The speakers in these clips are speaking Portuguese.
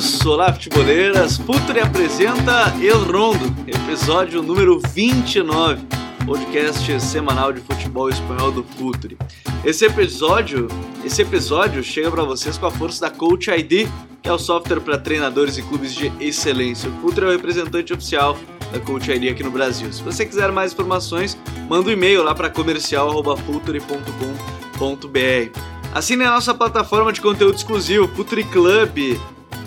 futeboleiros, olá futeboleiras, Futre apresenta El Rondo, episódio número 29, podcast semanal de futebol espanhol do Futre. Esse episódio, esse episódio chega para vocês com a força da Coach ID, que é o software para treinadores e clubes de excelência. O Futre é o representante oficial da Coach ID aqui no Brasil. Se você quiser mais informações, manda um e-mail lá para comercial@futre.com.br. Assine a nossa plataforma de conteúdo exclusivo, Futuri Club.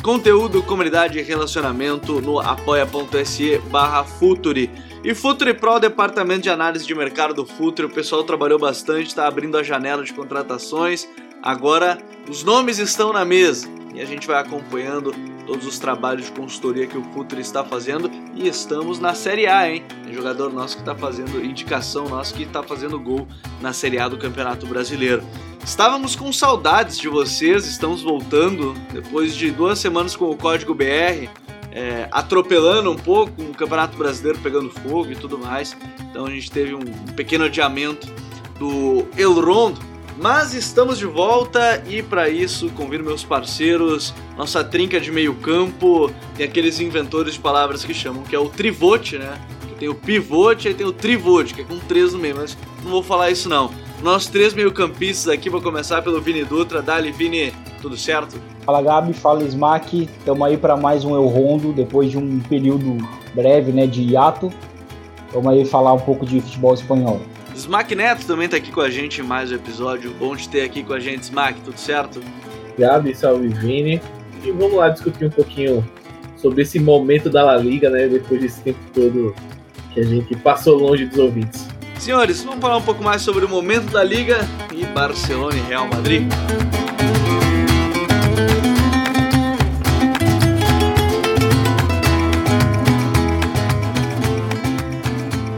Conteúdo, comunidade e relacionamento no apoia.se barra Futuri. E Futuri Pro, departamento de análise de mercado do Futuri. O pessoal trabalhou bastante, está abrindo a janela de contratações. Agora os nomes estão na mesa e a gente vai acompanhando todos os trabalhos de consultoria que o Futre está fazendo e estamos na Série A, hein? Jogador nosso que está fazendo indicação nosso que está fazendo gol na Série A do Campeonato Brasileiro. Estávamos com saudades de vocês, estamos voltando depois de duas semanas com o Código BR, é, atropelando um pouco o Campeonato Brasileiro pegando fogo e tudo mais. Então a gente teve um pequeno adiamento do El Rondo, mas estamos de volta e para isso convido meus parceiros, nossa trinca de meio campo, tem aqueles inventores de palavras que chamam que é o trivote, né? Que tem o pivote e tem o trivote, que é com três no meio, mas não vou falar isso não. Nossos três meio-campistas aqui, vou começar pelo Vini Dutra. Dali, Vini, tudo certo? Fala Gabi, fala Smack, estamos aí para mais um Eu Rondo, depois de um período breve né, de hiato. Vamos aí falar um pouco de futebol espanhol. Smack Neto também está aqui com a gente em mais um episódio. Bom de ter aqui com a gente, Smack, tudo certo? Gabi, salve Vini. E vamos lá discutir um pouquinho sobre esse momento da La Liga, né? Depois desse tempo todo que a gente passou longe dos ouvintes. Senhores, vamos falar um pouco mais sobre o momento da Liga e Barcelona e Real Madrid.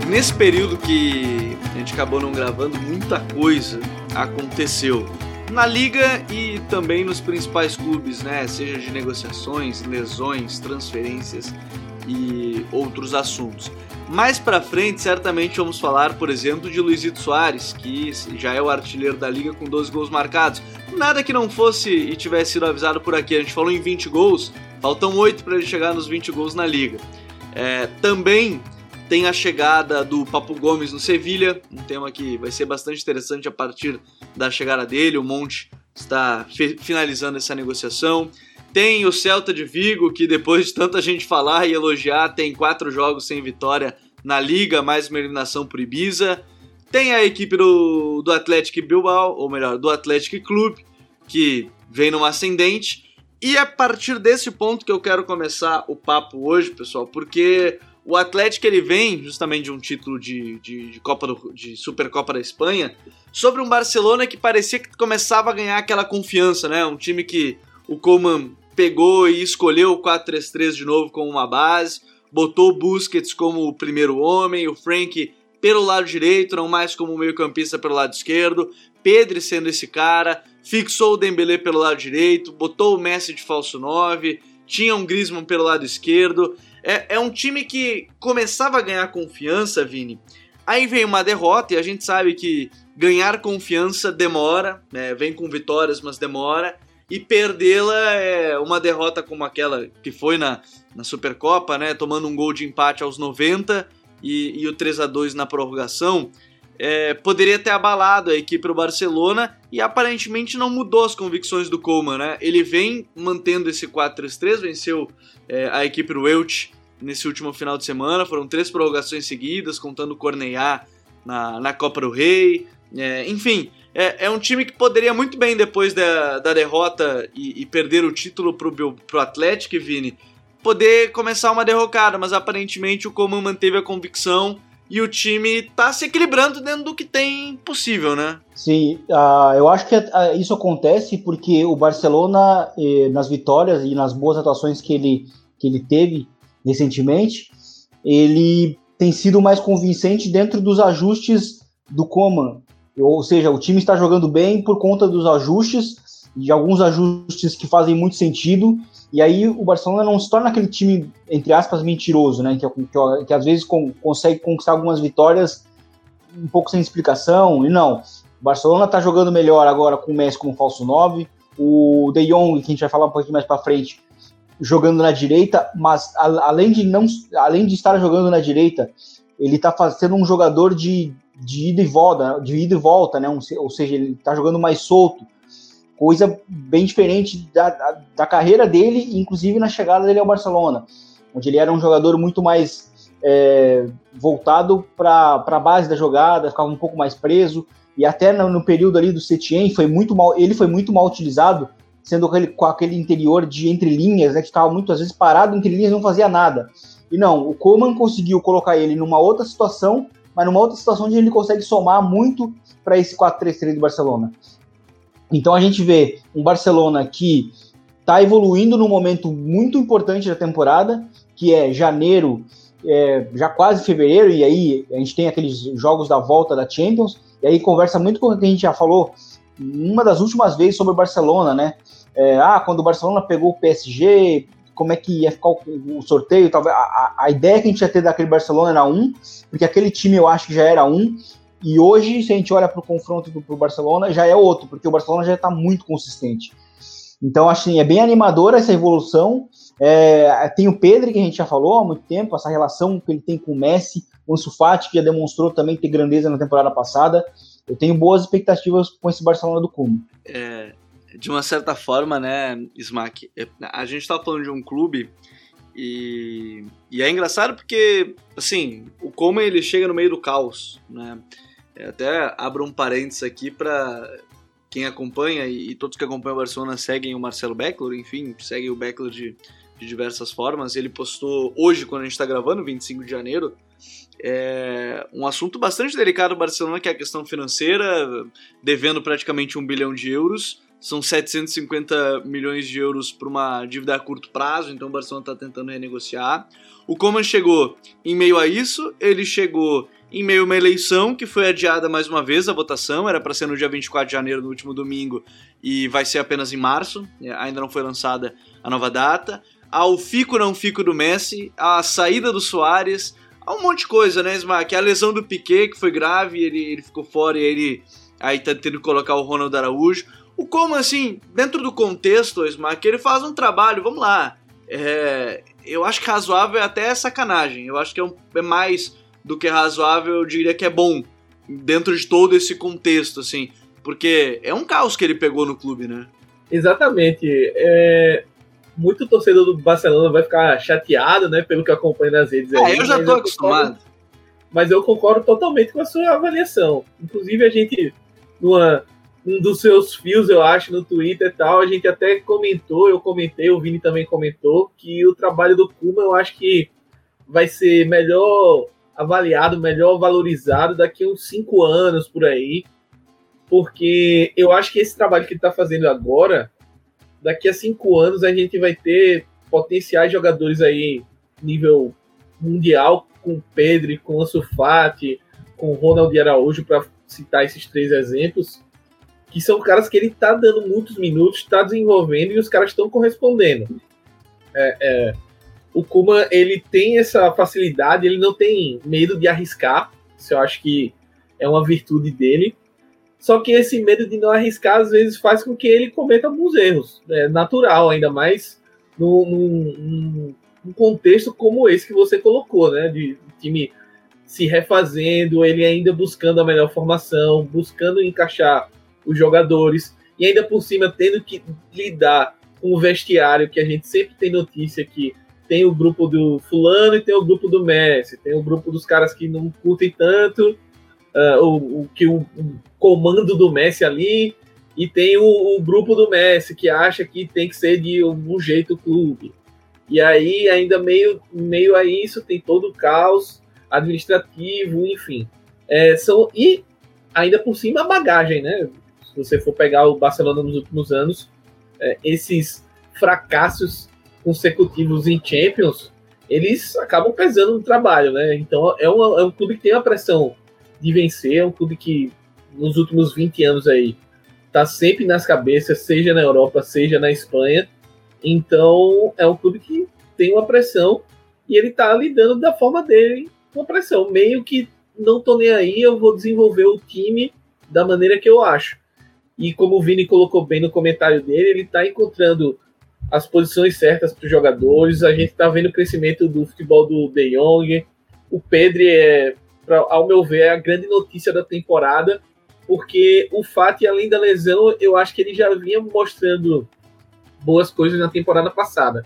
Nesse período que acabou não gravando, muita coisa aconteceu na liga e também nos principais clubes, né? Seja de negociações, lesões, transferências e outros assuntos. Mais para frente, certamente vamos falar, por exemplo, de Luizito Soares, que já é o artilheiro da liga com 12 gols marcados. Nada que não fosse e tivesse sido avisado por aqui. A gente falou em 20 gols, faltam 8 para ele chegar nos 20 gols na liga. É, também tem a chegada do Papo Gomes no Sevilha, um tema que vai ser bastante interessante a partir da chegada dele. O Monte está finalizando essa negociação. Tem o Celta de Vigo, que depois de tanta gente falar e elogiar, tem quatro jogos sem vitória na Liga, mais uma eliminação por Ibiza. Tem a equipe do, do Atlético Bilbao, ou melhor, do Atlético Clube, que vem numa ascendente. E é a partir desse ponto que eu quero começar o papo hoje, pessoal, porque o Atlético ele vem justamente de um título de, de, de Copa do, de Supercopa da Espanha sobre um Barcelona que parecia que começava a ganhar aquela confiança, né? Um time que o Coman pegou e escolheu o 4-3-3 de novo como uma base, botou o Busquets como o primeiro homem, o Frank pelo lado direito, não mais como meio-campista pelo lado esquerdo, Pedro sendo esse cara, fixou o Dembélé pelo lado direito, botou o Messi de falso 9, tinha um Griezmann pelo lado esquerdo. É, é um time que começava a ganhar confiança, Vini. Aí vem uma derrota e a gente sabe que ganhar confiança demora, né? vem com vitórias, mas demora e perdê-la é uma derrota como aquela que foi na, na Supercopa, né? Tomando um gol de empate aos 90 e, e o 3 a 2 na prorrogação. É, poderia ter abalado a equipe do Barcelona e aparentemente não mudou as convicções do Coleman, né? Ele vem mantendo esse 4-3-3, venceu é, a equipe do Elche nesse último final de semana, foram três prorrogações seguidas, contando o Corneiá na, na Copa do Rei, é, enfim, é, é, um time que poderia muito bem, depois da, da derrota e, e, perder o título pro, pro Atlético, Vini, poder começar uma derrocada, mas aparentemente o Coman manteve a convicção e o time tá se equilibrando dentro do que tem possível, né? Sim, uh, eu acho que uh, isso acontece porque o Barcelona, eh, nas vitórias e nas boas atuações que ele, que ele teve recentemente, ele tem sido mais convincente dentro dos ajustes do Coman. Ou seja, o time está jogando bem por conta dos ajustes, de alguns ajustes que fazem muito sentido, e aí o Barcelona não se torna aquele time, entre aspas, mentiroso, né? Que, que, que às vezes com, consegue conquistar algumas vitórias um pouco sem explicação, e não. O Barcelona está jogando melhor agora com o Messi como falso 9, o De Jong, que a gente vai falar um pouquinho mais para frente, jogando na direita, mas a, além de não, além de estar jogando na direita, ele está sendo um jogador de, de ida e volta, de ida e volta, né? Um, ou seja, ele está jogando mais solto, coisa bem diferente da, da, da, carreira dele, inclusive na chegada dele ao Barcelona, onde ele era um jogador muito mais é, voltado para a base da jogada, ficava um pouco mais preso, e até no, no período ali do Setien foi muito mal, ele foi muito mal utilizado sendo aquele, com aquele interior de entre linhas, né, que ficava muitas vezes parado entre linhas não fazia nada. E não, o Coman conseguiu colocar ele numa outra situação, mas numa outra situação onde ele consegue somar muito para esse 4-3-3 do Barcelona. Então a gente vê um Barcelona que está evoluindo num momento muito importante da temporada, que é janeiro, é, já quase fevereiro, e aí a gente tem aqueles jogos da volta da Champions, e aí conversa muito com o que a gente já falou uma das últimas vezes sobre o Barcelona, né? É, ah, quando o Barcelona pegou o PSG, como é que ia ficar o, o sorteio? Talvez a, a, ideia que a gente ia ter daquele Barcelona era um, porque aquele time eu acho que já era um, e hoje, se a gente olha para o confronto do pro Barcelona, já é outro, porque o Barcelona já está muito consistente. Então, assim, é bem animadora essa evolução. É, tem o Pedro, que a gente já falou há muito tempo, essa relação que ele tem com o Messi, o Ansu que já demonstrou também ter grandeza na temporada passada eu tenho boas expectativas com esse Barcelona do Cume. É, de uma certa forma, né, Smack, é, a gente tá falando de um clube e, e é engraçado porque, assim, o Como ele chega no meio do caos, né? É, até abro um parênteses aqui para quem acompanha e, e, todos que acompanham o Barcelona seguem o Marcelo Beckler, enfim, seguem o Beckler de, de diversas formas. Ele postou hoje, quando a gente está gravando, 25 de janeiro, é um assunto bastante delicado do Barcelona, que é a questão financeira, devendo praticamente um bilhão de euros. São 750 milhões de euros para uma dívida a curto prazo, então o Barcelona está tentando renegociar. O Coman chegou em meio a isso, ele chegou em meio a uma eleição que foi adiada mais uma vez a votação, era para ser no dia 24 de janeiro, no último domingo, e vai ser apenas em março, ainda não foi lançada a nova data. Ao fico não fico do Messi, a saída do Soares, Há um monte de coisa, né, Smack? A lesão do Piquet, que foi grave, ele, ele ficou fora e ele aí tá tendo que colocar o Ronald Araújo. O como, assim, dentro do contexto, Smack, ele faz um trabalho, vamos lá. É, eu acho que razoável é até sacanagem. Eu acho que é, um, é mais do que razoável, eu diria que é bom. Dentro de todo esse contexto, assim. Porque é um caos que ele pegou no clube, né? Exatamente. É, muito torcedor do Barcelona vai ficar chateado, né, pelo que acompanha nas redes. Ah, aí, eu já tô acostumado. Concordo, mas eu concordo totalmente com a sua avaliação. Inclusive, a gente, numa, um dos seus fios, eu acho, no Twitter e tal, a gente até comentou, eu comentei, o Vini também comentou, que o trabalho do Kuma, eu acho que vai ser melhor avaliado, melhor valorizado daqui a uns cinco anos por aí, porque eu acho que esse trabalho que ele está fazendo agora daqui a cinco anos a gente vai ter potenciais jogadores aí nível mundial com Pedro, com Ansu Fati, com Ronald Araújo, para citar esses três exemplos, que são caras que ele está dando muitos minutos, está desenvolvendo e os caras estão correspondendo. É, é, o Kuma ele tem essa facilidade, ele não tem medo de arriscar, isso eu acho que é uma virtude dele. Só que esse medo de não arriscar, às vezes, faz com que ele cometa alguns erros. É natural, ainda mais num, num, contexto como esse que você colocou, né? De time se refazendo, ele ainda buscando a melhor formação, buscando encaixar os jogadores, e ainda por cima tendo que lidar com o vestiário, que a gente sempre tem notícia que tem o grupo do fulano e tem o grupo do Messi, tem o grupo dos caras que não curtem tanto uh, o, o, que o, o, comando do Messi ali e tem o, o, grupo do Messi que acha que tem que ser de algum jeito o clube. E aí, ainda meio, meio a isso, tem todo o caos administrativo, enfim. É, são, e ainda por cima a bagagem, né? Se você for pegar o Barcelona nos últimos anos, é, esses fracassos consecutivos em Champions, eles acabam pesando no trabalho, né? Então é, uma, é um clube que tem uma pressão de vencer. É um clube que nos últimos 20 anos aí tá sempre nas cabeças, seja na Europa, seja na Espanha. Então é um clube que tem uma pressão e ele tá lidando da forma dele com a pressão. Meio que não tô nem aí, eu vou desenvolver o time da maneira que eu acho. E como o Vini colocou bem no comentário dele, ele está encontrando as posições certas para os jogadores. A gente está vendo o crescimento do futebol do De Jong. O Pedro é, pra, ao meu ver, é a grande notícia da temporada, porque o Fati, além da lesão, eu acho que ele já vinha mostrando boas coisas na temporada passada.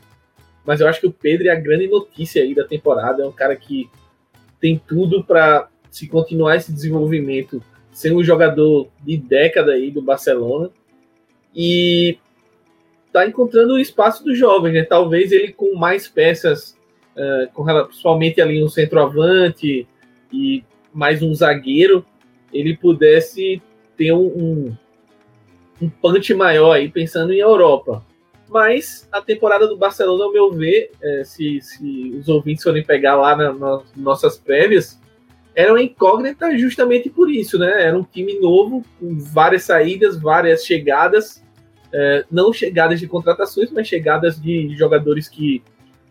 Mas eu acho que o Pedro é a grande notícia aí da temporada. É um cara que tem tudo para se continuar esse desenvolvimento, ser um jogador de década aí do Barcelona. E tá encontrando o espaço dos jovens, né? Talvez ele com mais peças, uh, com, principalmente ali um centroavante e mais um zagueiro, ele pudesse ter um, um, um punch maior aí pensando em Europa. Mas a temporada do Barcelona, ao meu ver, é, se, se, os ouvintes forem pegar lá na, nas nossas prévias, era uma incógnita justamente por isso, né? Era um time novo, com várias saídas, várias chegadas, é, não chegadas de contratações, mas chegadas de jogadores que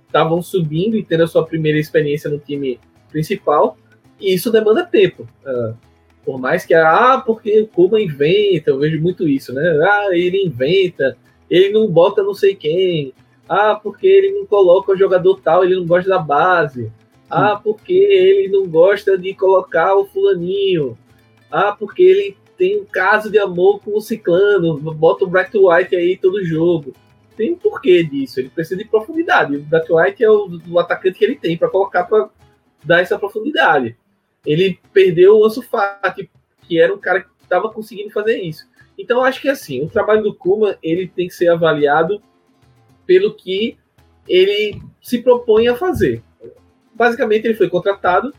estavam subindo e tendo a sua primeira experiência no time principal, e isso demanda tempo. Uh, por mais que, ah, porque o Cuba inventa, eu vejo muito isso, né? Ah, ele inventa, ele não bota não sei quem, ah, porque ele não coloca o jogador tal, ele não gosta da base, ah, porque ele não gosta de colocar o fulaninho, ah, porque ele tem um caso de amor com o ciclano, bota o Black White aí todo jogo. Tem um porquê disso, ele precisa de profundidade. O Black White é o, o atacante que ele tem para colocar para dar essa profundidade. Ele perdeu o Ansu Fati, que era um cara que estava conseguindo fazer isso. Então, acho que assim, o trabalho do Kuma ele tem que ser avaliado pelo que ele se propõe a fazer. Basicamente, ele foi contratado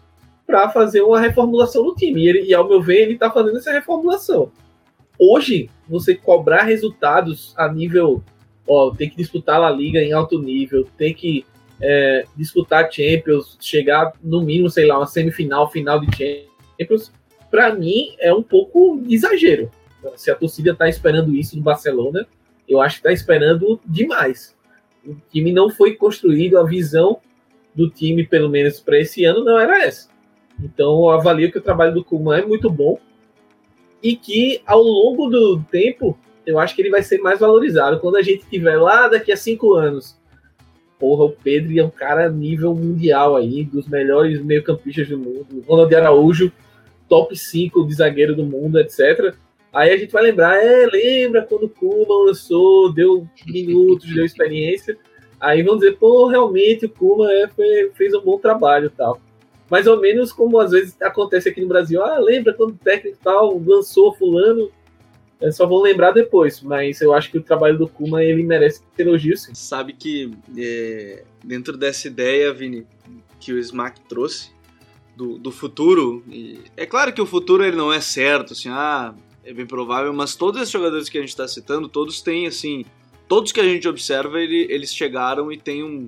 para fazer uma reformulação no time. E, ele, e ao meu ver, ele está fazendo essa reformulação. Hoje, você cobrar resultados a nível. Ó, tem que disputar a Liga em alto nível, tem que é, disputar Champions, chegar no mínimo, sei lá, uma semifinal, final de Champions, para mim é um pouco exagero. Se a torcida está esperando isso no Barcelona, eu acho que está esperando demais. O time não foi construído, a visão do time, pelo menos para esse ano, não era essa. Então, eu avalio que o trabalho do Kuman é muito bom e que ao longo do tempo eu acho que ele vai ser mais valorizado. Quando a gente tiver lá daqui a cinco anos, porra, o Pedro é um cara nível mundial aí, dos melhores meio-campistas do mundo. Ronald Araújo, top 5 de zagueiro do mundo, etc. Aí a gente vai lembrar, é, lembra quando o Kuma lançou, deu minutos, deu experiência. Aí vão dizer, pô, realmente o Kuma é, fez um bom trabalho tal mais ou menos como às vezes acontece aqui no Brasil. Ah, lembra quando o técnico tal lançou fulano? É, só vão lembrar depois, mas eu acho que o trabalho do Kuma ele merece elogio. Sabe que é, dentro dessa ideia, Vini, que o Smack trouxe do, do futuro, é claro que o futuro ele não é certo, assim, ah, é bem provável, mas todos esses jogadores que a gente está citando, todos têm assim, todos que a gente observa, ele, eles chegaram e têm um,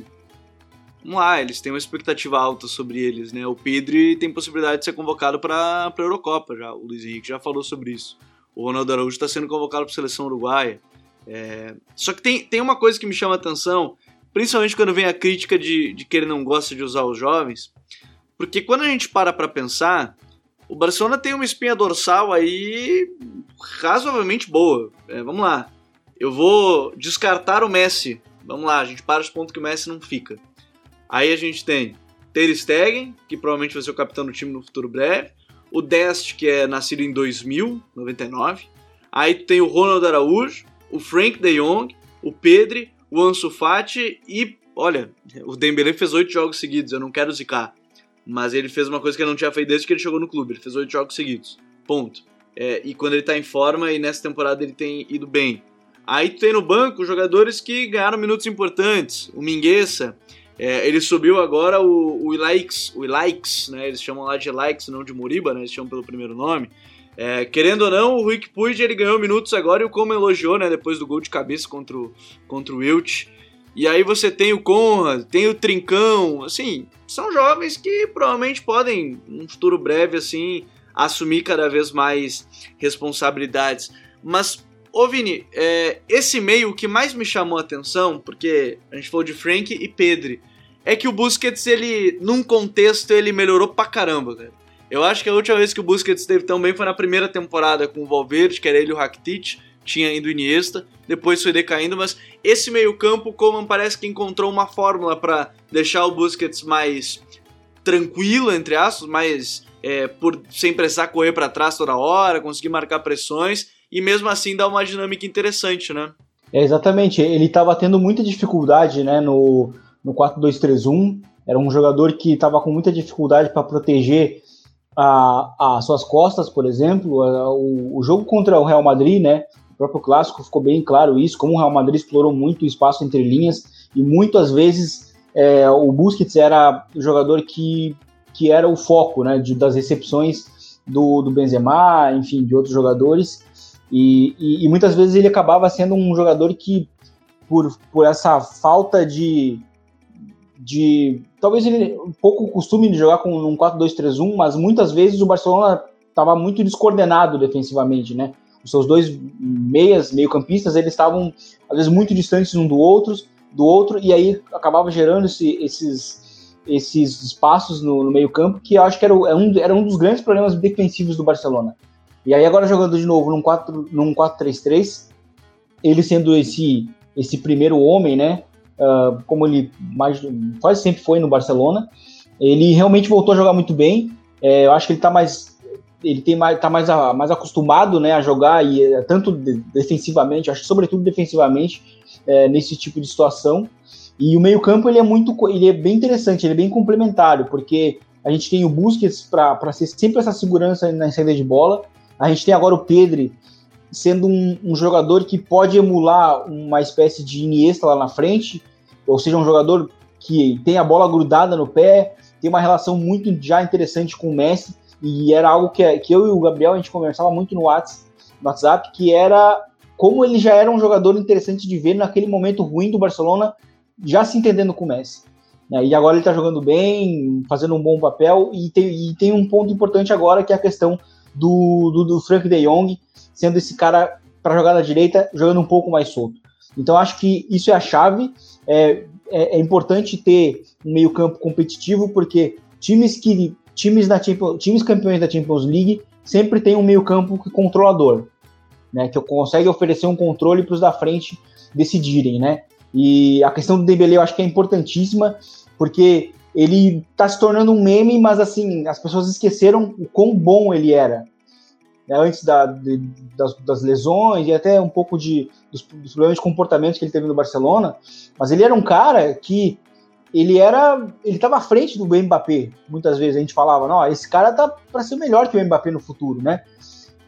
vamos lá, eles têm uma expectativa alta sobre eles, né? O Pedri tem possibilidade de ser convocado para a Eurocopa já, o Luiz Henrique já falou sobre isso. O Ronaldo Araújo está sendo convocado para a seleção uruguaia. É... Só que tem, tem uma coisa que me chama a atenção, principalmente quando vem a crítica de, de que ele não gosta de usar os jovens, porque quando a gente para para pensar, o Barcelona tem uma espinha dorsal aí razoavelmente boa. É, vamos lá. Eu vou descartar o Messi. Vamos lá, a gente para os pontos que o Messi não fica. Aí a gente tem Ter Stegen, que provavelmente vai ser o capitão do time no futuro breve. O Dest, que é nascido em 2000, 99. Aí tem o Ronald Araújo, o Frank de Jong, o Pedri, o Ansu Fati e, olha, o Dembélé fez oito jogos seguidos, eu não quero zicar. Mas ele fez uma coisa que ele não tinha feito desde que ele chegou no clube, ele fez oito jogos seguidos. Ponto. É, e quando ele tá em forma, e nessa temporada ele tem ido bem. Aí tem no banco jogadores que ganharam minutos importantes. O Mingueza, é, ele subiu agora o, o o Ilaix, né? Eles chamam lá de Ilaix, não de Muriba, né? Eles chamam pelo primeiro nome. É, querendo ou não, o Rick Puig ele ganhou minutos agora e o Como elogiou, né? Depois do gol de cabeça contra o, contra o Wilt. E aí você tem o Conrad, tem o Trincão, assim, são jovens que provavelmente podem, num futuro breve, assim, assumir cada vez mais responsabilidades. Mas, ô Vini, é, esse meio o que mais me chamou a atenção, porque a gente falou de Frank e Pedri, é que o Busquets, ele, num contexto, ele melhorou pra caramba, cara. Eu acho que a última vez que o Busquets esteve tão bem foi na primeira temporada com o Valverde, que era ele o Rakitic, tinha ainda o Iniesta, depois foi decaindo, mas esse meio-campo, o Coman parece que encontrou uma fórmula para deixar o Busquets mais tranquilo, entre aspas, mais é, por sem precisar correr para trás toda hora, conseguir marcar pressões e mesmo assim dar uma dinâmica interessante, né? É, exatamente, ele estava tendo muita dificuldade né, no, no 4-2-3-1, era um jogador que estava com muita dificuldade para proteger as suas costas, por exemplo. O, o, jogo contra o Real Madrid, né, o próprio clássico ficou bem claro isso, como o Real Madrid explorou muito o espaço entre linhas e muitas vezes é, o Busquets era o jogador que, que era o foco né, de, das recepções do, do Benzema, enfim, de outros jogadores. E, e, e, muitas vezes ele acabava sendo um jogador que, por, por essa falta de, de. Talvez ele um pouco costume de jogar com um 4-2-3-1, mas muitas vezes o Barcelona estava muito descoordenado defensivamente, né? Os seus dois meias, meio-campistas, eles estavam às vezes muito distantes um do outro, do outro e aí acabava gerando esse, esses, esses espaços no, no meio-campo que eu acho que era, era, um, era um dos grandes problemas defensivos do Barcelona. E aí agora jogando de novo num 4 num 4-3-3, ele sendo esse esse primeiro homem, né? Uh, como ele mais, quase sempre foi no Barcelona, ele realmente voltou a jogar muito bem. É, eu acho que ele está mais ele tem mais, tá mais, a, mais acostumado né, a jogar e é, tanto defensivamente, acho que sobretudo defensivamente é, nesse tipo de situação. E o meio campo ele é muito, ele é bem interessante, ele é bem complementário, porque a gente tem o Busquets para ser sempre essa segurança na saída de bola, a gente tem agora o Pedri sendo um, um, jogador que pode emular uma espécie de Iniesta lá na frente, ou seja, um jogador que tem a bola grudada no pé, tem uma relação muito já interessante com o Messi, e era algo que, que eu e o Gabriel a gente conversava muito no WhatsApp, que era como ele já era um jogador interessante de ver naquele momento ruim do Barcelona, já se entendendo com o Messi. E agora ele está jogando bem, fazendo um bom papel, e tem, e tem um ponto importante agora que é a questão do, do, do Frank de Jong, sendo esse cara para jogar na direita, jogando um pouco mais solto. Então acho que isso é a chave. É, é, é importante ter um meio-campo competitivo, porque times que times, da times campeões da Champions League sempre tem um meio-campo controlador, né? Que consegue oferecer um controle para os da frente decidirem, né? E a questão do Dembélé eu acho que é importantíssima, porque ele tá se tornando um meme, mas assim, as pessoas esqueceram o quão bom ele era. Né, antes da, de, das, das, lesões e até um pouco de, dos, dos, problemas de comportamento que ele teve no Barcelona, mas ele era um cara que ele era, ele estava à frente do Mbappé. Muitas vezes a gente falava, não, esse cara tá para ser melhor que o Mbappé no futuro, né?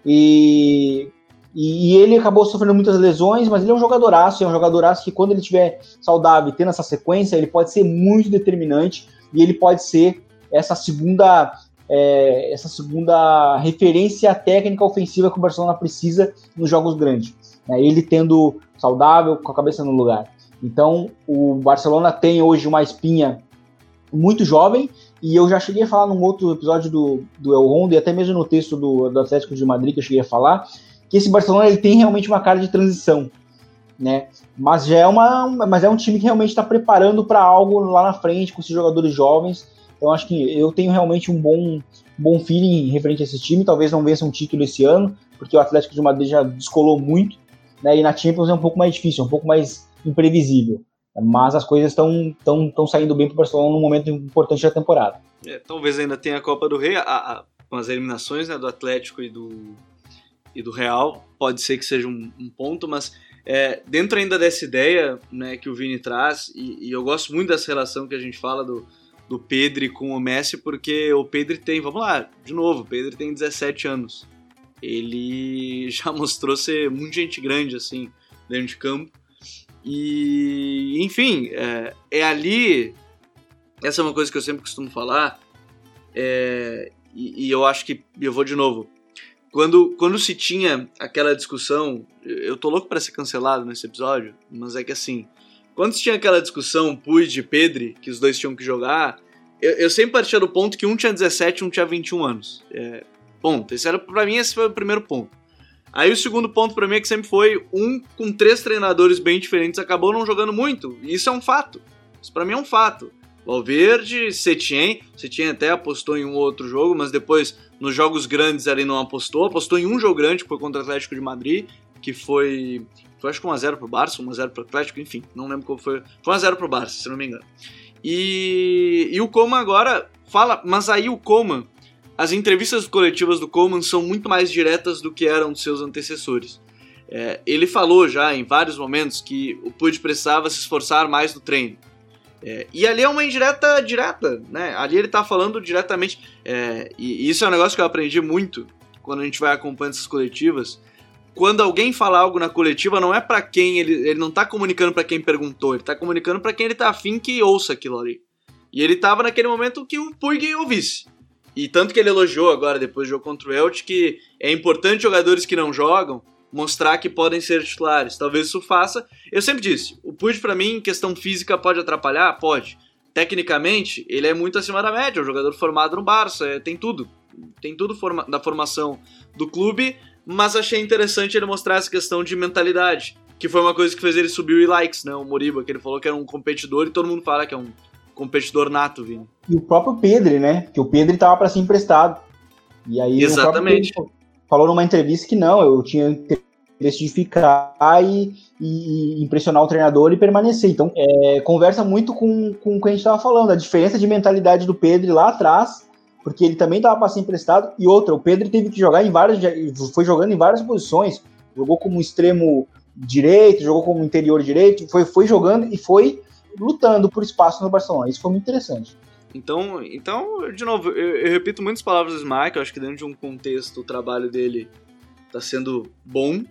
E e, ele acabou sofrendo muitas lesões, mas ele é um jogadoraço, é um jogadoraço que quando ele estiver saudável e tendo essa sequência, ele pode ser muito determinante e ele pode ser essa segunda é, essa segunda referência técnica ofensiva que o Barcelona precisa nos jogos grandes. Né? Ele tendo saudável, com a cabeça no lugar. Então, o Barcelona tem hoje uma espinha muito jovem, e eu já cheguei a falar num outro episódio do, do El Rondo, e até mesmo no texto do, do Atlético de Madrid que eu cheguei a falar, que esse Barcelona ele tem realmente uma cara de transição, né? Mas já é uma, mas é um time que realmente está preparando para algo lá na frente com esses jogadores jovens. Então acho que eu tenho realmente um bom, bom feeling referente a esse time. Talvez não vença um título esse ano, porque o Atlético de Madrid já descolou muito, né? E na Champions é um pouco mais difícil, é um pouco mais imprevisível. Mas as coisas estão tão, tão saindo bem para o Barcelona num momento importante da temporada. É, talvez ainda tenha a Copa do Rei, a, a, com as eliminações né, do Atlético e do, e do Real, pode ser que seja um, um ponto, mas é, dentro ainda dessa ideia né, que o Vini traz, e, e, eu gosto muito dessa relação que a gente fala do, do Pedro com o Messi, porque o Pedro tem, vamos lá, de novo, o Pedro tem 17 anos. Ele já mostrou ser muito gente grande, assim, dentro de campo. E, enfim, é, é ali. Essa é uma coisa que eu sempre costumo falar. É, e, e eu acho que. Eu vou de novo quando, quando se tinha aquela discussão, eu tô louco para ser cancelado nesse episódio, mas é que assim, quando se tinha aquela discussão Puig de Pedri, que os dois tinham que jogar, eu, eu sempre partia do ponto que um tinha 17 e um tinha 21 anos. É, ponto. Esse era, pra mim, esse foi o primeiro ponto. Aí o segundo ponto para mim é que sempre foi um com três treinadores bem diferentes acabou não jogando muito. E isso é um fato. Isso para mim é um fato. Valverde, Setien, Setien até apostou em um outro jogo, mas depois nos jogos grandes ele não apostou, apostou em um jogo grande que foi contra o Atlético de Madrid, que foi, foi acho que 1x0 pro Barça, 1x0 pro Atlético, enfim, não lembro qual foi, foi 1x0 pro Barça, se não me engano. E, e o Coman agora fala, mas aí o Coman, as entrevistas coletivas do Coman são muito mais diretas do que eram dos seus antecessores. É, ele falou já em vários momentos que o Puig precisava se esforçar mais no treino. É, e ali é uma indireta direta, né? Ali ele tá falando diretamente. É, e isso é um negócio que eu aprendi muito quando a gente vai acompanhando essas coletivas. Quando alguém fala algo na coletiva, não é para quem ele, ele não tá comunicando para quem perguntou, ele tá comunicando para quem ele tá afim que ouça aquilo ali. E ele tava naquele momento que o Puig ouvisse. E tanto que ele elogiou agora, depois do jogo contra o Elche, que é importante jogadores que não jogam mostrar que podem ser titulares. Talvez isso faça. Eu sempre disse, o Puig para mim, em questão física, pode atrapalhar? Pode. Tecnicamente, ele é muito acima da média, é um jogador formado no Barça, é, tem tudo. Tem tudo forma, da formação do clube, mas achei interessante ele mostrar essa questão de mentalidade, que foi uma coisa que fez ele subir o likes, né? O Moriba, que ele falou que era um competidor e todo mundo fala que é um competidor nato, Vini. E o próprio Pedro, né? Que o Pedro tava para ser emprestado. E aí Exatamente falou numa entrevista que não, eu tinha interesse de ficar e, e, impressionar o treinador e permanecer. Então, é, conversa muito com, com o que a gente estava falando, a diferença de mentalidade do Pedro lá atrás, porque ele também estava para ser emprestado, e outra, o Pedro teve que jogar em várias, foi jogando em várias posições, jogou como extremo direito, jogou como interior direito, foi, foi jogando e foi lutando por espaço no Barcelona. Isso foi muito interessante. Então, então de novo, eu, eu repito muitas palavras do Smack, eu acho que dentro de um contexto o trabalho dele está sendo bom,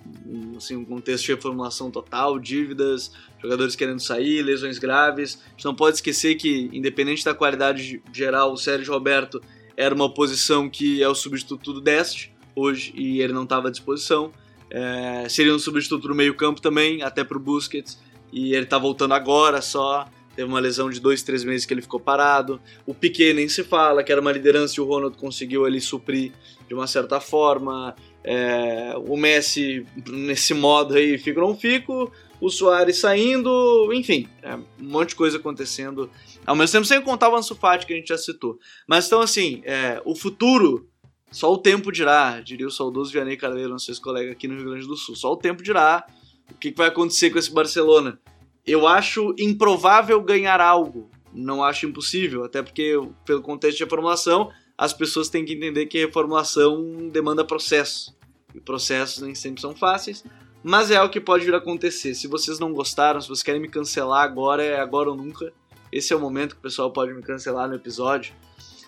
assim, um contexto de reformulação total, dívidas, jogadores querendo sair, lesões graves. A gente não pode esquecer que, independente da qualidade geral, o Sérgio Roberto era uma posição que é o substituto do Dest hoje e ele não estava à disposição. É, seria um substituto no meio campo também, até para o Busquets, e ele está voltando agora só. Teve uma lesão de dois, três meses que ele ficou parado. O Piquet nem se fala, que era uma liderança e o Ronald conseguiu ali suprir de uma certa forma. É, o Messi nesse modo aí, fico ou não fico. O Soares saindo, enfim, é, um monte de coisa acontecendo. Ao mesmo tempo, sem contar o Ansu Fati, que a gente já citou. Mas então, assim, é, o futuro, só o tempo dirá, diria o saudoso Vianney Carneiro, nossos colega aqui no Rio Grande do Sul. Só o tempo dirá o que vai acontecer com esse Barcelona. Eu acho improvável ganhar algo. Não acho impossível, até porque, pelo contexto de reformulação, as pessoas têm que entender que reformulação demanda processo. E processos nem sempre são fáceis, mas é o que pode vir a acontecer. Se vocês não gostaram, se vocês querem me cancelar agora, é agora ou nunca. Esse é o momento que o pessoal pode me cancelar no episódio.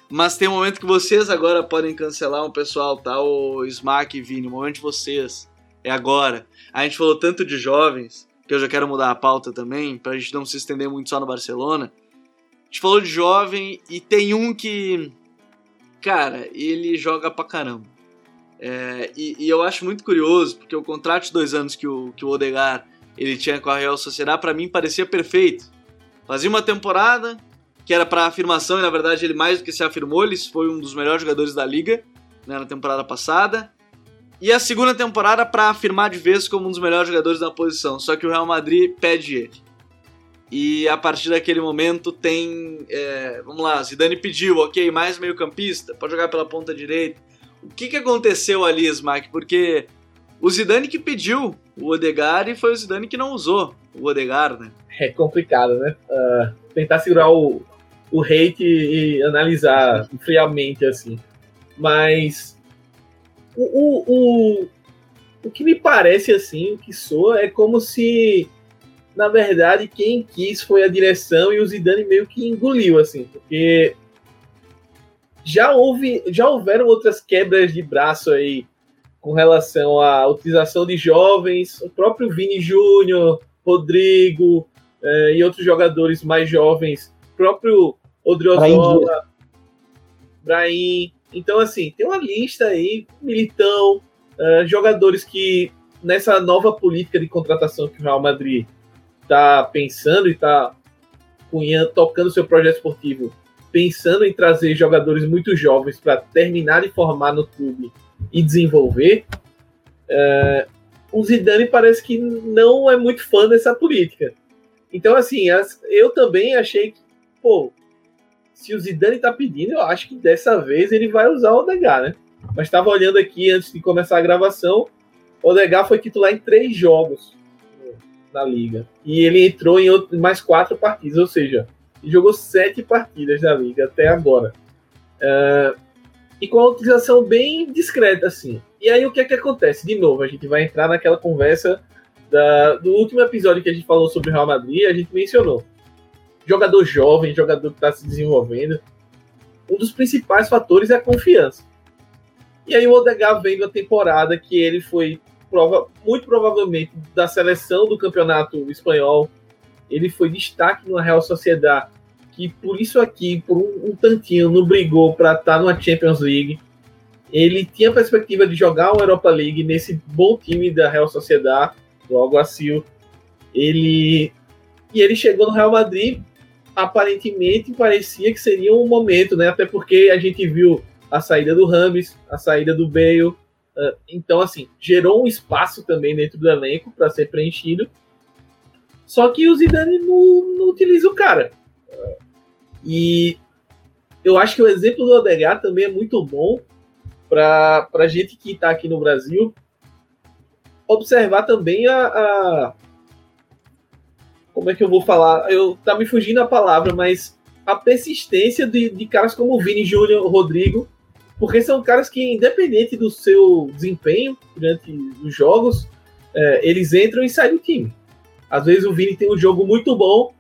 Mas tem um momento que vocês agora podem cancelar um pessoal, tá? O Smack e Vini, o momento de vocês. É agora. A gente falou tanto de jovens que eu já quero mudar a pauta também, pra gente não se estender muito só no Barcelona. A gente falou de jovem e tem um que, cara, ele joga pra caramba. É, e, e, eu acho muito curioso, porque o contrato de dois anos que o, que o Odegar ele tinha com a Real Sociedade, para mim parecia perfeito. Fazia uma temporada que era para afirmação, e na verdade ele mais do que se afirmou, ele foi um dos melhores jogadores da liga né, na temporada passada. E a segunda temporada para afirmar de vez como um dos melhores jogadores da posição. Só que o Real Madrid pede ele. E a partir daquele momento tem. É, vamos lá, Zidane pediu, ok, mais meio campista, pode jogar pela ponta direita. O que, que aconteceu ali, Smack? Porque o Zidane que pediu o Odegar e foi o Zidane que não usou o Odegar, né? É complicado, né? Uh, tentar segurar o, o hate e, e analisar friamente, assim. Mas o, o, o, o que me parece assim, o que soa, é como se, na verdade, quem quis foi a direção e o Zidane meio que engoliu, assim, porque já houve, já houveram outras quebras de braço aí com relação à utilização de jovens, o próprio Vini Júnior, Rodrigo eh, e outros jogadores mais jovens, próprio Odriozola, Brahim, então, assim, tem uma lista aí, Militão, uh, jogadores que nessa nova política de contratação que o Real Madrid está pensando e está tocando seu projeto esportivo, pensando em trazer jogadores muito jovens para terminar de formar no clube e desenvolver, uh, o Zidane parece que não é muito fã dessa política. Então, assim, as, eu também achei que, pô, se o Zidane tá pedindo, eu acho que dessa vez ele vai usar o Odegar, né? Mas estava olhando aqui antes de começar a gravação, o Odegar foi titular em três jogos na liga. E ele entrou em mais quatro partidas, ou seja, jogou sete partidas na liga até agora. Uh, e com a utilização bem discreta, assim. E aí o que é que acontece? De novo, a gente vai entrar naquela conversa da, do último episódio que a gente falou sobre o Real Madrid, a gente mencionou. Jogador jovem, jogador que está se desenvolvendo. Um dos principais fatores é a confiança. E aí o Odegaard vendo a temporada que ele foi prova, muito provavelmente da seleção do campeonato espanhol. Ele foi destaque no Real Sociedade, que por isso aqui, por um, um tantinho, não brigou para estar tá numa Champions League. Ele tinha a perspectiva de jogar uma Europa League nesse bom time da Real Sociedade, do Alguacil. Ele e ele chegou no Real Madrid, aparentemente parecia que seria um momento, né? Até porque a gente viu a saída do Rames, a saída do Bale, Uh, então, assim, gerou um espaço também dentro do elenco para ser preenchido. Só que o Zidane não, não utiliza o cara. Uh, e eu acho que o exemplo do Odegaard também é muito bom para a gente que está aqui no Brasil observar também a, a, como é que eu vou falar? Eu tá me fugindo a palavra, mas a persistência de, de caras como o Vini Júnior, Rodrigo, porque são caras que, independente do seu desempenho durante os jogos, é, eles entram e saem do time. Às vezes o Vini tem um jogo muito bom,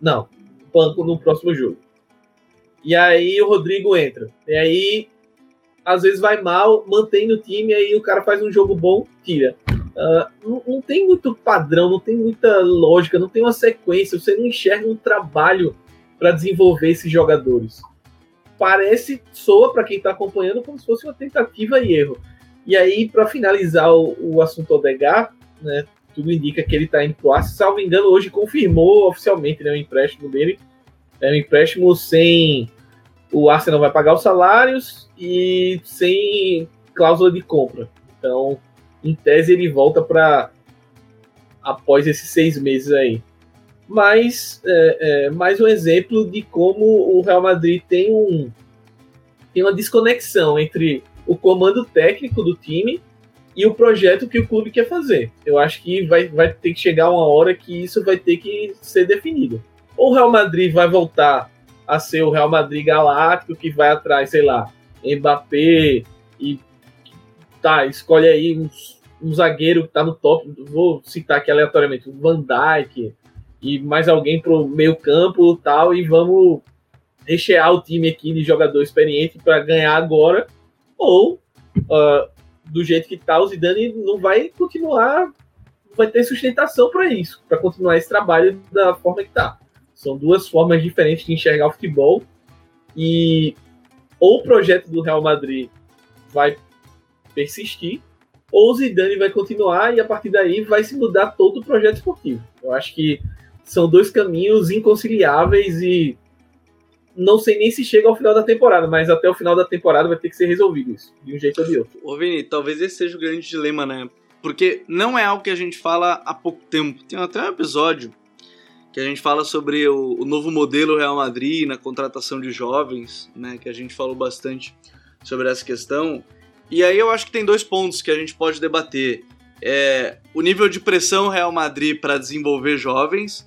não, banco no próximo jogo. E aí o Rodrigo entra. E aí, às vezes vai mal, mantém no time, aí o cara faz um jogo bom, tira. Uh, não, não, tem muito padrão, não tem muita lógica, não tem uma sequência, você não enxerga um trabalho para desenvolver esses jogadores parece, soa para quem está acompanhando como se fosse uma tentativa e erro. E aí, para finalizar o, o assunto Odegar, né, tudo indica que ele está pro Arsenal. Salvo engano, hoje confirmou oficialmente né, o empréstimo dele. É um empréstimo sem. O Arsenal vai pagar os salários e sem cláusula de compra. Então, em tese, ele volta para após esses seis meses aí mas é, é, mais um exemplo de como o Real Madrid tem, um, tem uma desconexão entre o comando técnico do time e o projeto que o clube quer fazer. Eu acho que vai, vai ter que chegar uma hora que isso vai ter que ser definido. Ou o Real Madrid vai voltar a ser o Real Madrid galáctico que vai atrás, sei lá, Mbappé e tá, escolhe aí uns, um zagueiro que tá no top, vou citar aqui aleatoriamente, o Van Dijk, e mais alguém pro meio campo tal, e vamos rechear o time aqui de jogador experiente para ganhar agora, ou uh, do jeito que tá, o Zidane não vai continuar, vai ter sustentação para isso, para continuar esse trabalho da forma que tá. São duas formas diferentes de enxergar o futebol, e ou o projeto do Real Madrid vai persistir, ou o Zidane vai continuar e a partir daí vai se mudar todo o projeto esportivo. Eu acho que são dois caminhos inconciliáveis e não sei nem se chega ao final da temporada, mas até o final da temporada vai ter que ser resolvido isso, de um jeito ou de outro. Ô Vini, talvez esse seja o grande dilema, né? Porque não é algo que a gente fala há pouco tempo. Tem até um episódio que a gente fala sobre o, o novo modelo Real Madrid na contratação de jovens, né? Que a gente falou bastante sobre essa questão. E aí eu acho que tem dois pontos que a gente pode debater. É, o nível de pressão Real Madrid para desenvolver jovens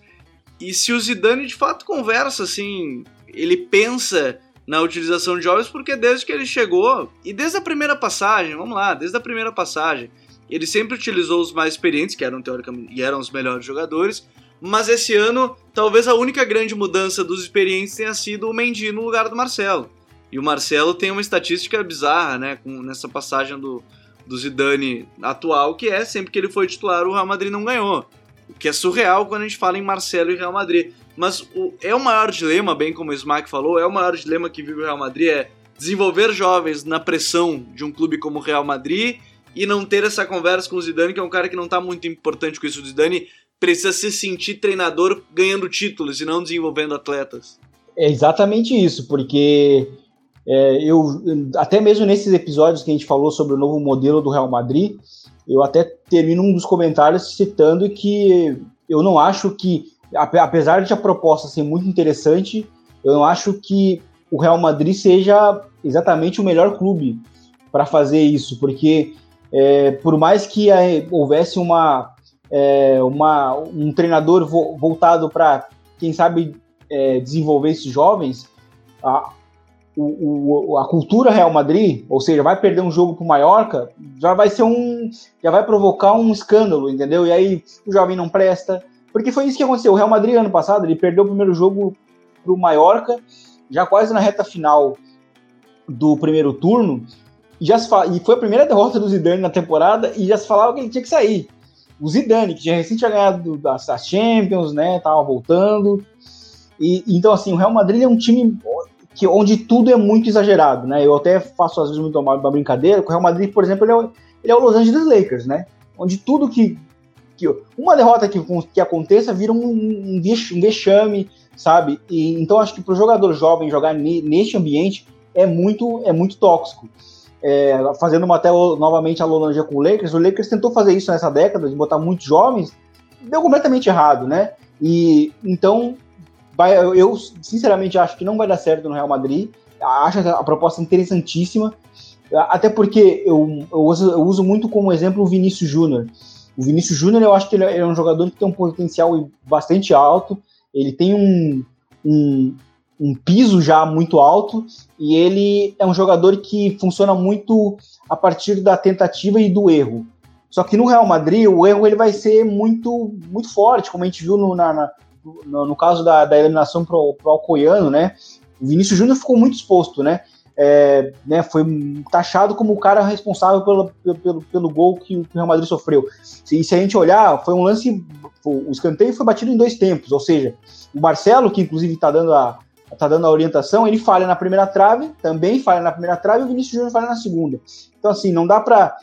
e se o Zidane de fato conversa assim, ele pensa na utilização de jovens, porque desde que ele chegou, e desde a primeira passagem, vamos lá, desde a primeira passagem, ele sempre utilizou os mais experientes, que eram teoricamente e eram os melhores jogadores, mas esse ano, talvez a única grande mudança dos experientes tenha sido o Mendy no lugar do Marcelo. E o Marcelo tem uma estatística bizarra, né, com, nessa passagem do, do Zidane atual, que é sempre que ele foi titular, o Real Madrid não ganhou. O que é surreal quando a gente fala em Marcelo e Real Madrid. Mas o, é o maior dilema, bem como o Smack falou, é o maior dilema que vive o Real Madrid, é desenvolver jovens na pressão de um clube como o Real Madrid e não ter essa conversa com o Zidane, que é um cara que não está muito importante com isso. O Zidane precisa se sentir treinador ganhando títulos e não desenvolvendo atletas. É exatamente isso, porque é, eu até mesmo nesses episódios que a gente falou sobre o novo modelo do Real Madrid, eu até termino um dos comentários citando que eu não acho que, apesar de a proposta ser muito interessante, eu não acho que o Real Madrid seja exatamente o melhor clube para fazer isso, porque é, por mais que é, houvesse uma, é, uma, um treinador vo, voltado para, quem sabe, é, desenvolver esses jovens, a, o, o, a cultura Real Madrid, ou seja, vai perder um jogo para o Mallorca, já vai ser um. já vai provocar um escândalo, entendeu? E aí o jovem não presta. Porque foi isso que aconteceu. O Real Madrid, ano passado, ele perdeu o primeiro jogo para o Mallorca, já quase na reta final do primeiro turno, e, já e foi a primeira derrota do Zidane na temporada, e já se falava que ele tinha que sair. O Zidane, que tinha recém tinha ganhado as Champions, né, tava voltando. E, então, assim, o Real Madrid é um time que, onde tudo é muito exagerado, né? Eu até faço às vezes muito uma, uma brincadeira, o Real Madrid, por exemplo, ele é, o, ele é o Los Angeles Lakers, né? Onde tudo que, que uma derrota que, que aconteça vira um, um vexame, sabe? E, então acho que para o jogador jovem jogar ne, neste ambiente é muito, é muito tóxico. É, fazendo uma até novamente a analogia com o Lakers, o Lakers tentou fazer isso nessa década, de botar muitos jovens, deu completamente errado, né? E então vai, eu sinceramente acho que não vai dar certo no Real Madrid. Acho a proposta interessantíssima, até porque eu, eu, uso, eu uso muito como exemplo o Vinícius Júnior. O Vinícius Júnior, eu acho que ele é um jogador que tem um potencial bastante alto, ele tem um, um, um piso já muito alto e ele é um jogador que funciona muito a partir da tentativa e do erro. Só que no Real Madrid, o erro ele vai ser muito muito forte, como a gente viu no, na, no, no, caso da, da eliminação para o Alcoiano, né? O Vinícius Júnior ficou muito exposto, né? É, né, foi taxado como o cara responsável pelo, pelo, pelo gol que o Real Madrid sofreu. E se a gente olhar, foi um lance. O escanteio foi batido em dois tempos, ou seja, o Marcelo, que inclusive está dando a, tá dando a orientação, ele falha na primeira trave, também falha na primeira trave, e o Vinícius Júnior falha na segunda. Então, assim, não dá para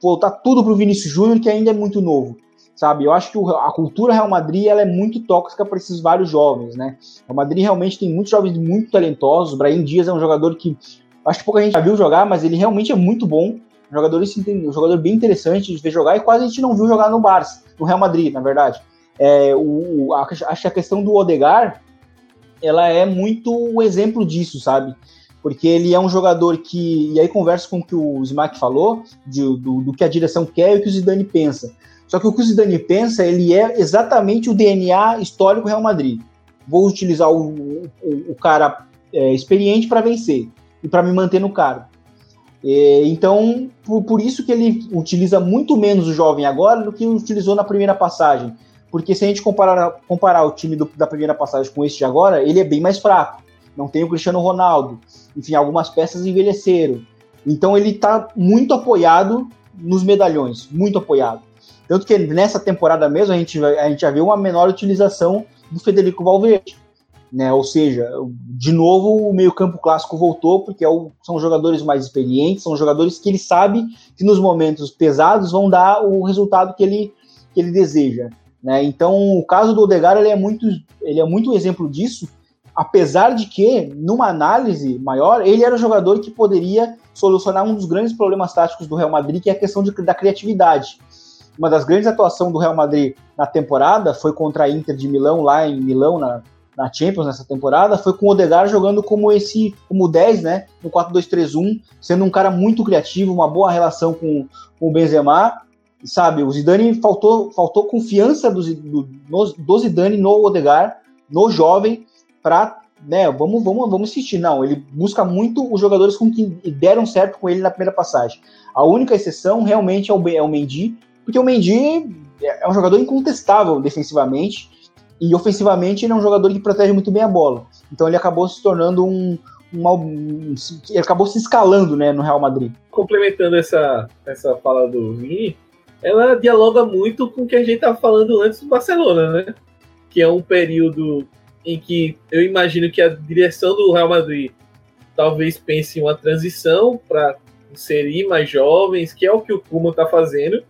voltar tudo para o Vinícius Júnior, que ainda é muito novo. Sabe, eu acho que a cultura Real Madrid ela é muito tóxica para esses vários jovens, né? O Madrid realmente tem muitos jovens muito talentosos. O Brahim Dias é um jogador que acho que pouca gente já viu jogar, mas ele realmente é muito bom. Um jogador, um jogador bem interessante de ver jogar e quase a gente não viu jogar no Barça, no Real Madrid, na verdade. É, o, a, acho que a questão do Odegar ela é muito um exemplo disso, sabe? Porque ele é um jogador que. E aí converso com o que o Smack falou, de, do, do, que a direção quer e o que o Zidane pensa. Só que o que o Zidane pensa, ele é exatamente o DNA histórico Real Madrid. Vou utilizar o, o, o cara é, experiente para vencer e para me manter no cargo. É, então, por, por isso que ele utiliza muito menos o jovem agora do que utilizou na primeira passagem porque se a gente comparar, comparar o time do, da primeira passagem com este de agora, ele é bem mais fraco. Não tem o Cristiano Ronaldo. Enfim, algumas peças envelheceram. Então ele está muito apoiado nos medalhões, muito apoiado. Tanto que nessa temporada mesmo a gente, a gente já viu uma menor utilização do Federico Valverde. Né? Ou seja, de novo o meio-campo clássico voltou, porque é o, são jogadores mais experientes, são jogadores que ele sabe que nos momentos pesados vão dar o resultado que ele, que ele deseja. Né? Então, o caso do Odegar ele é muito, ele é muito um exemplo disso, apesar de que, numa análise maior, ele era o jogador que poderia solucionar um dos grandes problemas táticos do Real Madrid, que é a questão de, da criatividade. Uma das grandes atuações do Real Madrid na temporada foi contra a Inter de Milão, lá em Milão, na, na Champions nessa temporada, foi com o Odegaard jogando como esse, como 10, né, no 4-2-3-1, sendo um cara muito criativo, uma boa relação com, com o Benzema, sabe, o Zidane faltou, faltou confiança do, do, do Zidane no Odegar, no jovem, para né, vamos, vamos, vamos insistir. Não, ele busca muito os jogadores com que deram certo com ele na primeira passagem. A única exceção realmente é o, é o Mendy, porque o Mendy é um jogador incontestável defensivamente e ofensivamente ele é um jogador que protege muito bem a bola. Então ele acabou se tornando um, um, um ele acabou se escalando, né, no Real Madrid. Complementando essa essa fala do Vini, ela dialoga muito com o que a gente estava falando antes do Barcelona, né? Que é um período em que eu imagino que a direção do Real Madrid talvez pense em uma transição para inserir mais jovens, que é o que o Kuma está fazendo,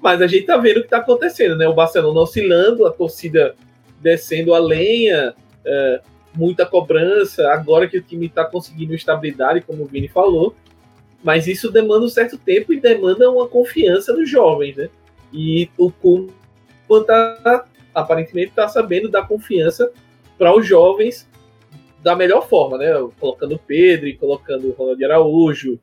mas a gente está vendo o que está acontecendo, né? O Barcelona oscilando, a torcida descendo a lenha, é, muita cobrança, agora que o time está conseguindo estabilidade, como o Vini falou, mas isso demanda um certo tempo e demanda uma confiança nos jovens, né? E o Kuman tá, aparentemente está sabendo dar confiança para os jovens da melhor forma, né? Colocando Pedro, colocando Ronaldo Araújo,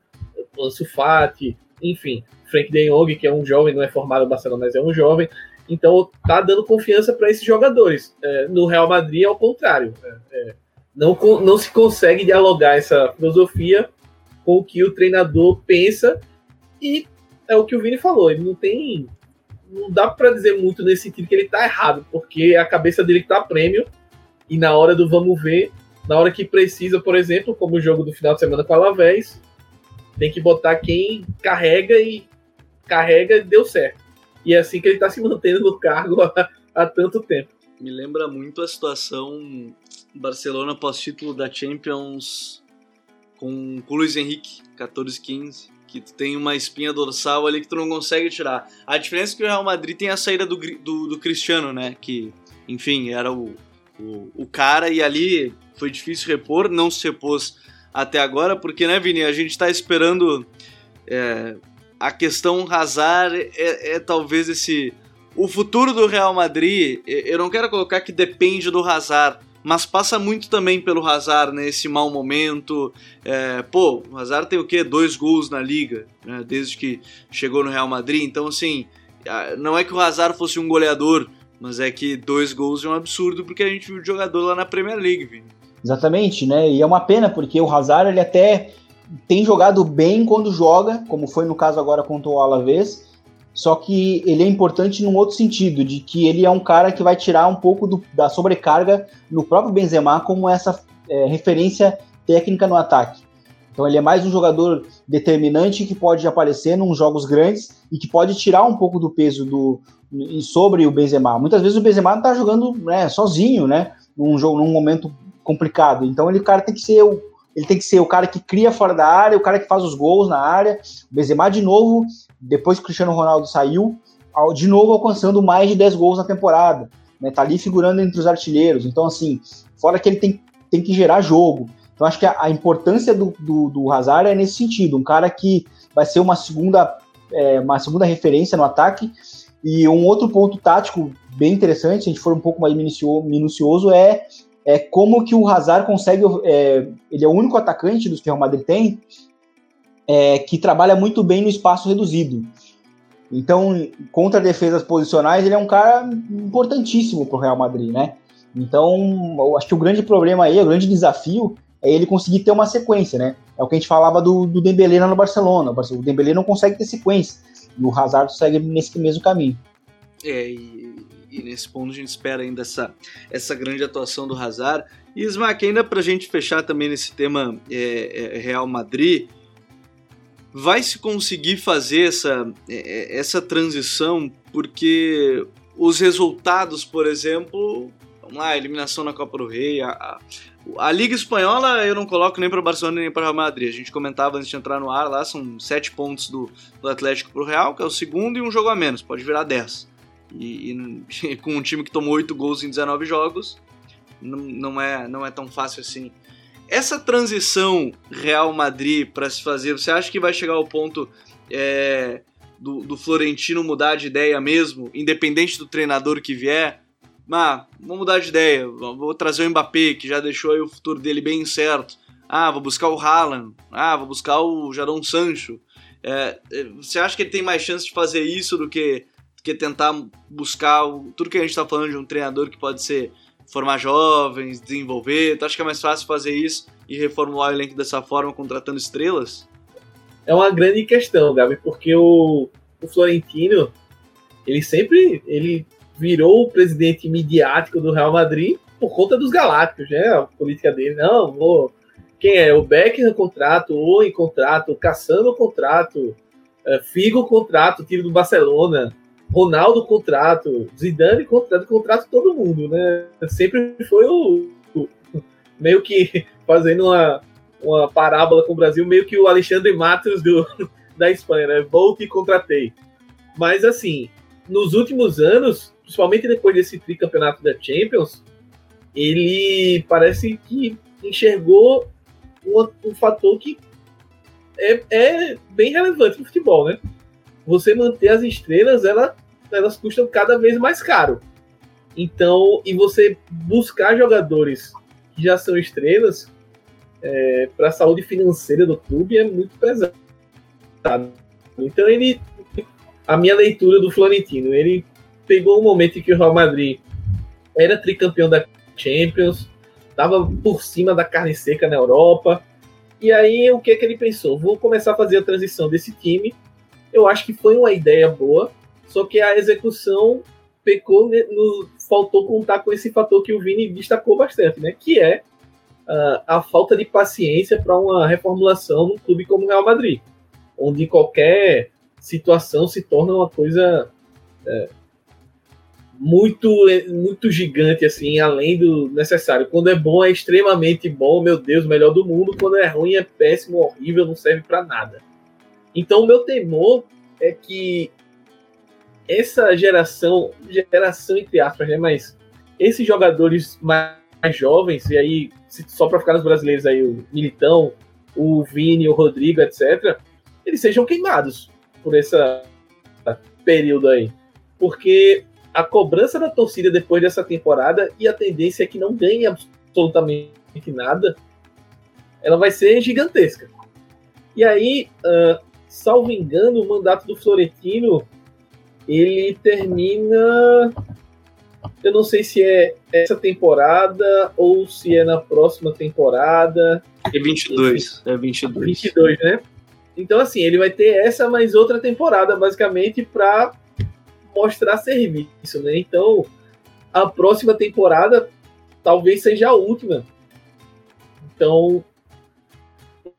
Ansu Fati, enfim, Frank De Jong, que é um jovem, não é formado no Barcelona, mas é um jovem. Então tá dando confiança para esses jogadores. É, no Real Madrid é o contrário. É, é, não, não se consegue dialogar essa filosofia com o que o treinador pensa e é o que o Vini falou. Ele não tem, não dá para dizer muito nesse sentido que ele tá errado, porque a cabeça dele tá prêmio e na hora do vamos ver, na hora que precisa, por exemplo, como o jogo do final de semana com a Alavés, tem que botar quem carrega e carrega e deu certo. E é assim que ele está se mantendo no cargo há, há tanto tempo. Me lembra muito a situação Barcelona pós-título da Champions com, o Luiz Henrique, 14-15, que tu tem uma espinha dorsal ali que tu não consegue tirar. A diferença é que o Real Madrid tem a saída do, do, do Cristiano, né? Que, enfim, era o, o, o cara e ali foi difícil repor, não se repôs até agora, porque, né, Vini, a gente está esperando é, a questão Hazard é, é, talvez esse o futuro do Real Madrid. Eu não quero colocar que depende do Hazard, mas passa muito também pelo Hazard nesse né, mau momento. É, pô, o Hazard tem o quê? Dois gols na liga, né, desde que chegou no Real Madrid. Então, assim, não é que o Hazard fosse um goleador, mas é que dois gols é um absurdo porque a gente viu o jogador lá na Premier League, Vini. Exatamente, né? E é uma pena porque o Hazard ele até tem jogado bem quando joga, como foi no caso agora contra o Alavés, só que ele é importante num outro sentido, de que ele é um cara que vai tirar um pouco do, da sobrecarga no próprio Benzema como essa é, referência técnica no ataque. Então ele é mais um jogador determinante que pode aparecer nos jogos grandes e que pode tirar um pouco do peso do sobre o Benzema. Muitas vezes o Benzema está jogando né, sozinho, né, num jogo, num momento complicado. Então ele cara tem que ser o ele tem que ser o cara que cria fora da área, o cara que faz os gols na área. O Benzema de novo, depois que o Cristiano Ronaldo saiu, de novo alcançando mais de 10 gols na temporada. Né? Tá ali figurando entre os artilheiros. Então, assim, fora que ele tem, tem que gerar jogo. Então, acho que a, a importância do, do, do Hazard é nesse sentido. Um cara que vai ser uma segunda, é, uma segunda referência no ataque. E um outro ponto tático bem interessante, se a gente for um pouco mais minucioso, é é como que o Hazard consegue. É, ele é o único atacante dos que o Real Madrid tem é, que trabalha muito bem no espaço reduzido. Então, contra defesas posicionais, ele é um cara importantíssimo para o Real Madrid, né? Então, acho que o grande problema aí, o grande desafio é ele conseguir ter uma sequência, né? É o que a gente falava do, do Dembélé no Barcelona. O Dembélé não consegue ter sequência. E o Hazard segue nesse mesmo caminho. É, e e nesse ponto a gente espera ainda essa, essa grande atuação do Hazard. E Smack, ainda para a gente fechar também nesse tema é, é, Real Madrid, vai se conseguir fazer essa, é, é, essa transição porque os resultados, por exemplo, vamos lá, eliminação na Copa do Rei, a, a, a Liga Espanhola eu não coloco nem para Barcelona nem para Real Madrid. A gente comentava antes de entrar no ar lá, são sete pontos do, do Atlético para o Real, que é o segundo, e um jogo a menos, pode virar 10. E, e, com um time que tomou 8 gols em 19 jogos, não, não, é, não é tão fácil assim. Essa transição Real Madrid para se fazer, você acha que vai chegar ao ponto é, do, do, Florentino mudar de ideia mesmo, independente do treinador que vier? Ah, vou mudar de ideia, vou trazer o Mbappé, que já deixou o futuro dele bem certo. Ah, vou buscar o Haaland. Ah, vou buscar o Jadon Sancho. É, é, você acha que ele tem mais chance de fazer isso do que que tentar buscar o, tudo que a gente está falando de um treinador que pode ser formar jovens, desenvolver. Tu acha que é mais fácil fazer isso e reformular o elenco dessa forma, contratando estrelas? É uma grande questão, Gabi, porque o, o Florentino, ele sempre ele virou o presidente midiático do Real Madrid por conta dos galácticos, né? A política dele. Não, vou. Quem é? O Beck no contrato, o em contrato, Caçando o contrato, é, Figo contrato, tiro do Barcelona. Ronaldo contrato, Zidane contrato, contrato todo mundo, né? Sempre foi o, o meio que fazendo uma, uma parábola com o Brasil, meio que o Alexandre Matos do, da Espanha, né? Volte e contratei. Mas assim, nos últimos anos, principalmente depois desse tricampeonato da Champions, ele parece que enxergou um, um fator que é, é bem relevante no futebol, né? Você manter as estrelas, ela, elas custam cada vez mais caro. Então, e você buscar jogadores que já são estrelas, é, para a saúde financeira do clube é muito pesado. Então ele, a minha leitura do Florentino, ele pegou um momento em que o Real Madrid era tricampeão da Champions, estava por cima da carne seca na Europa. E aí o que, é que ele pensou? Vou começar a fazer a transição desse time. Eu acho que foi uma ideia boa, só que a execução pecou, no, faltou contar com esse fator que o Vini destacou bastante, né? Que é uh, a falta de paciência para uma reformulação num clube como o Real Madrid, onde qualquer situação se torna uma coisa é, muito muito gigante assim, além do necessário. Quando é bom é extremamente bom, meu Deus, melhor do mundo. Quando é ruim é péssimo, horrível, não serve para nada. Então, o meu temor é que essa geração, geração entre aspas, né, mas esses jogadores mais, jovens, e aí só para ficar nos brasileiros aí, o Militão, o Vini, o Rodrigo, etc., eles sejam queimados por esse período aí. Porque a cobrança da torcida depois dessa temporada e a tendência é que não ganhe absolutamente nada, ela vai ser gigantesca. E aí, uh, salvo engano, o mandato do Florentino ele termina. Eu não sei se é essa temporada ou se é na próxima temporada. É 22. Enfim, é 22. 22, né? Então, assim, ele vai ter essa mais outra temporada, basicamente, para mostrar serviço, né? Então, a próxima temporada talvez seja a última. Então,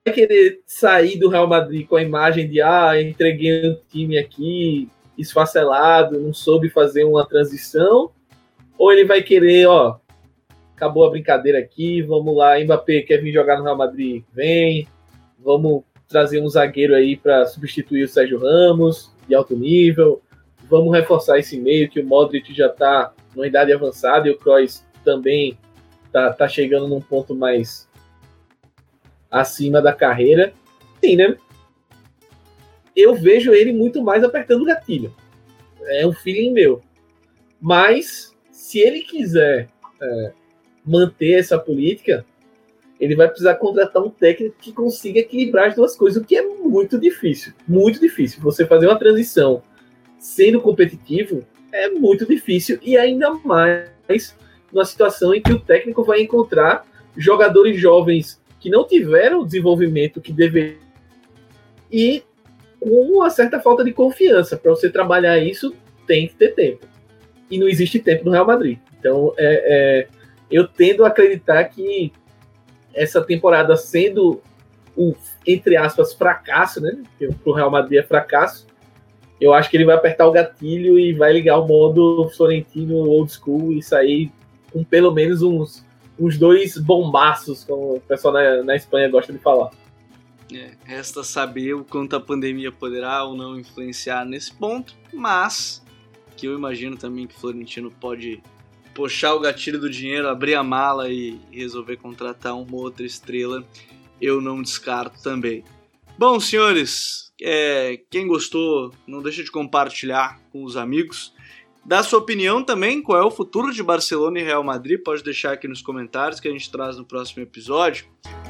vai querer sair do Real Madrid com a imagem de ah, entreguei um time aqui esfacelado, não soube fazer uma transição, ou ele vai querer, ó, acabou a brincadeira aqui, vamos lá, Mbappé quer vir jogar no Real Madrid, vem, vamos trazer um zagueiro aí para substituir o Sérgio Ramos de alto nível, vamos reforçar esse meio que o Modric já está numa idade avançada e o Kroos também tá, tá chegando num ponto mais acima da carreira. Sim, né? Eu vejo ele muito mais apertando o gatilho. É um feeling meu. Mas, se ele quiser é, manter essa política, ele vai precisar contratar um técnico que consiga equilibrar as duas coisas, o que é muito difícil. Muito difícil. Você fazer uma transição sendo competitivo é muito difícil e ainda mais numa situação em que o técnico vai encontrar jogadores jovens que não tiveram o desenvolvimento que deveriam e com uma certa falta de confiança. Para você trabalhar isso, tem que ter tempo. E não existe tempo no Real Madrid. Então, é, é, eu tendo a acreditar que essa temporada sendo o, entre aspas, fracasso, né? Porque o Real Madrid é fracasso, eu acho que ele vai apertar o gatilho e vai ligar o modo Florentino old school e sair com pelo menos uns, uns dois bombaços, como o pessoal na, na Espanha gosta de falar. É, resta saber o quanto a pandemia poderá ou não influenciar nesse ponto, mas que eu imagino também que Florentino pode puxar o gatilho do dinheiro, abrir a mala e resolver contratar uma outra estrela, eu não descarto também. Bom, senhores, é, quem gostou, não deixa de compartilhar com os amigos. Dá sua opinião também, qual é o futuro de Barcelona e Real Madrid, pode deixar aqui nos comentários que a gente traz no próximo episódio.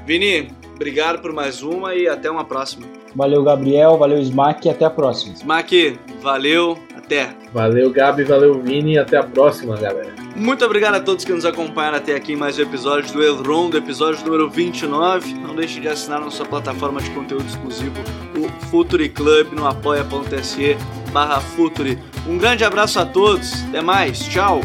Vini, obrigado por mais uma e até uma próxima. Valeu, Gabriel, valeu, Smack e até a próxima. Smack, valeu, até. Valeu, Gabi, valeu, Vini, até a próxima, galera. Muito obrigado a todos que nos acompanharam até aqui em mais um episódio do El Rondo, episódio número 29. Não deixe de assinar nossa plataforma de conteúdo exclusivo, o Futuri Club, no apoia.se barra Futuri. Um grande abraço a todos, até mais, tchau!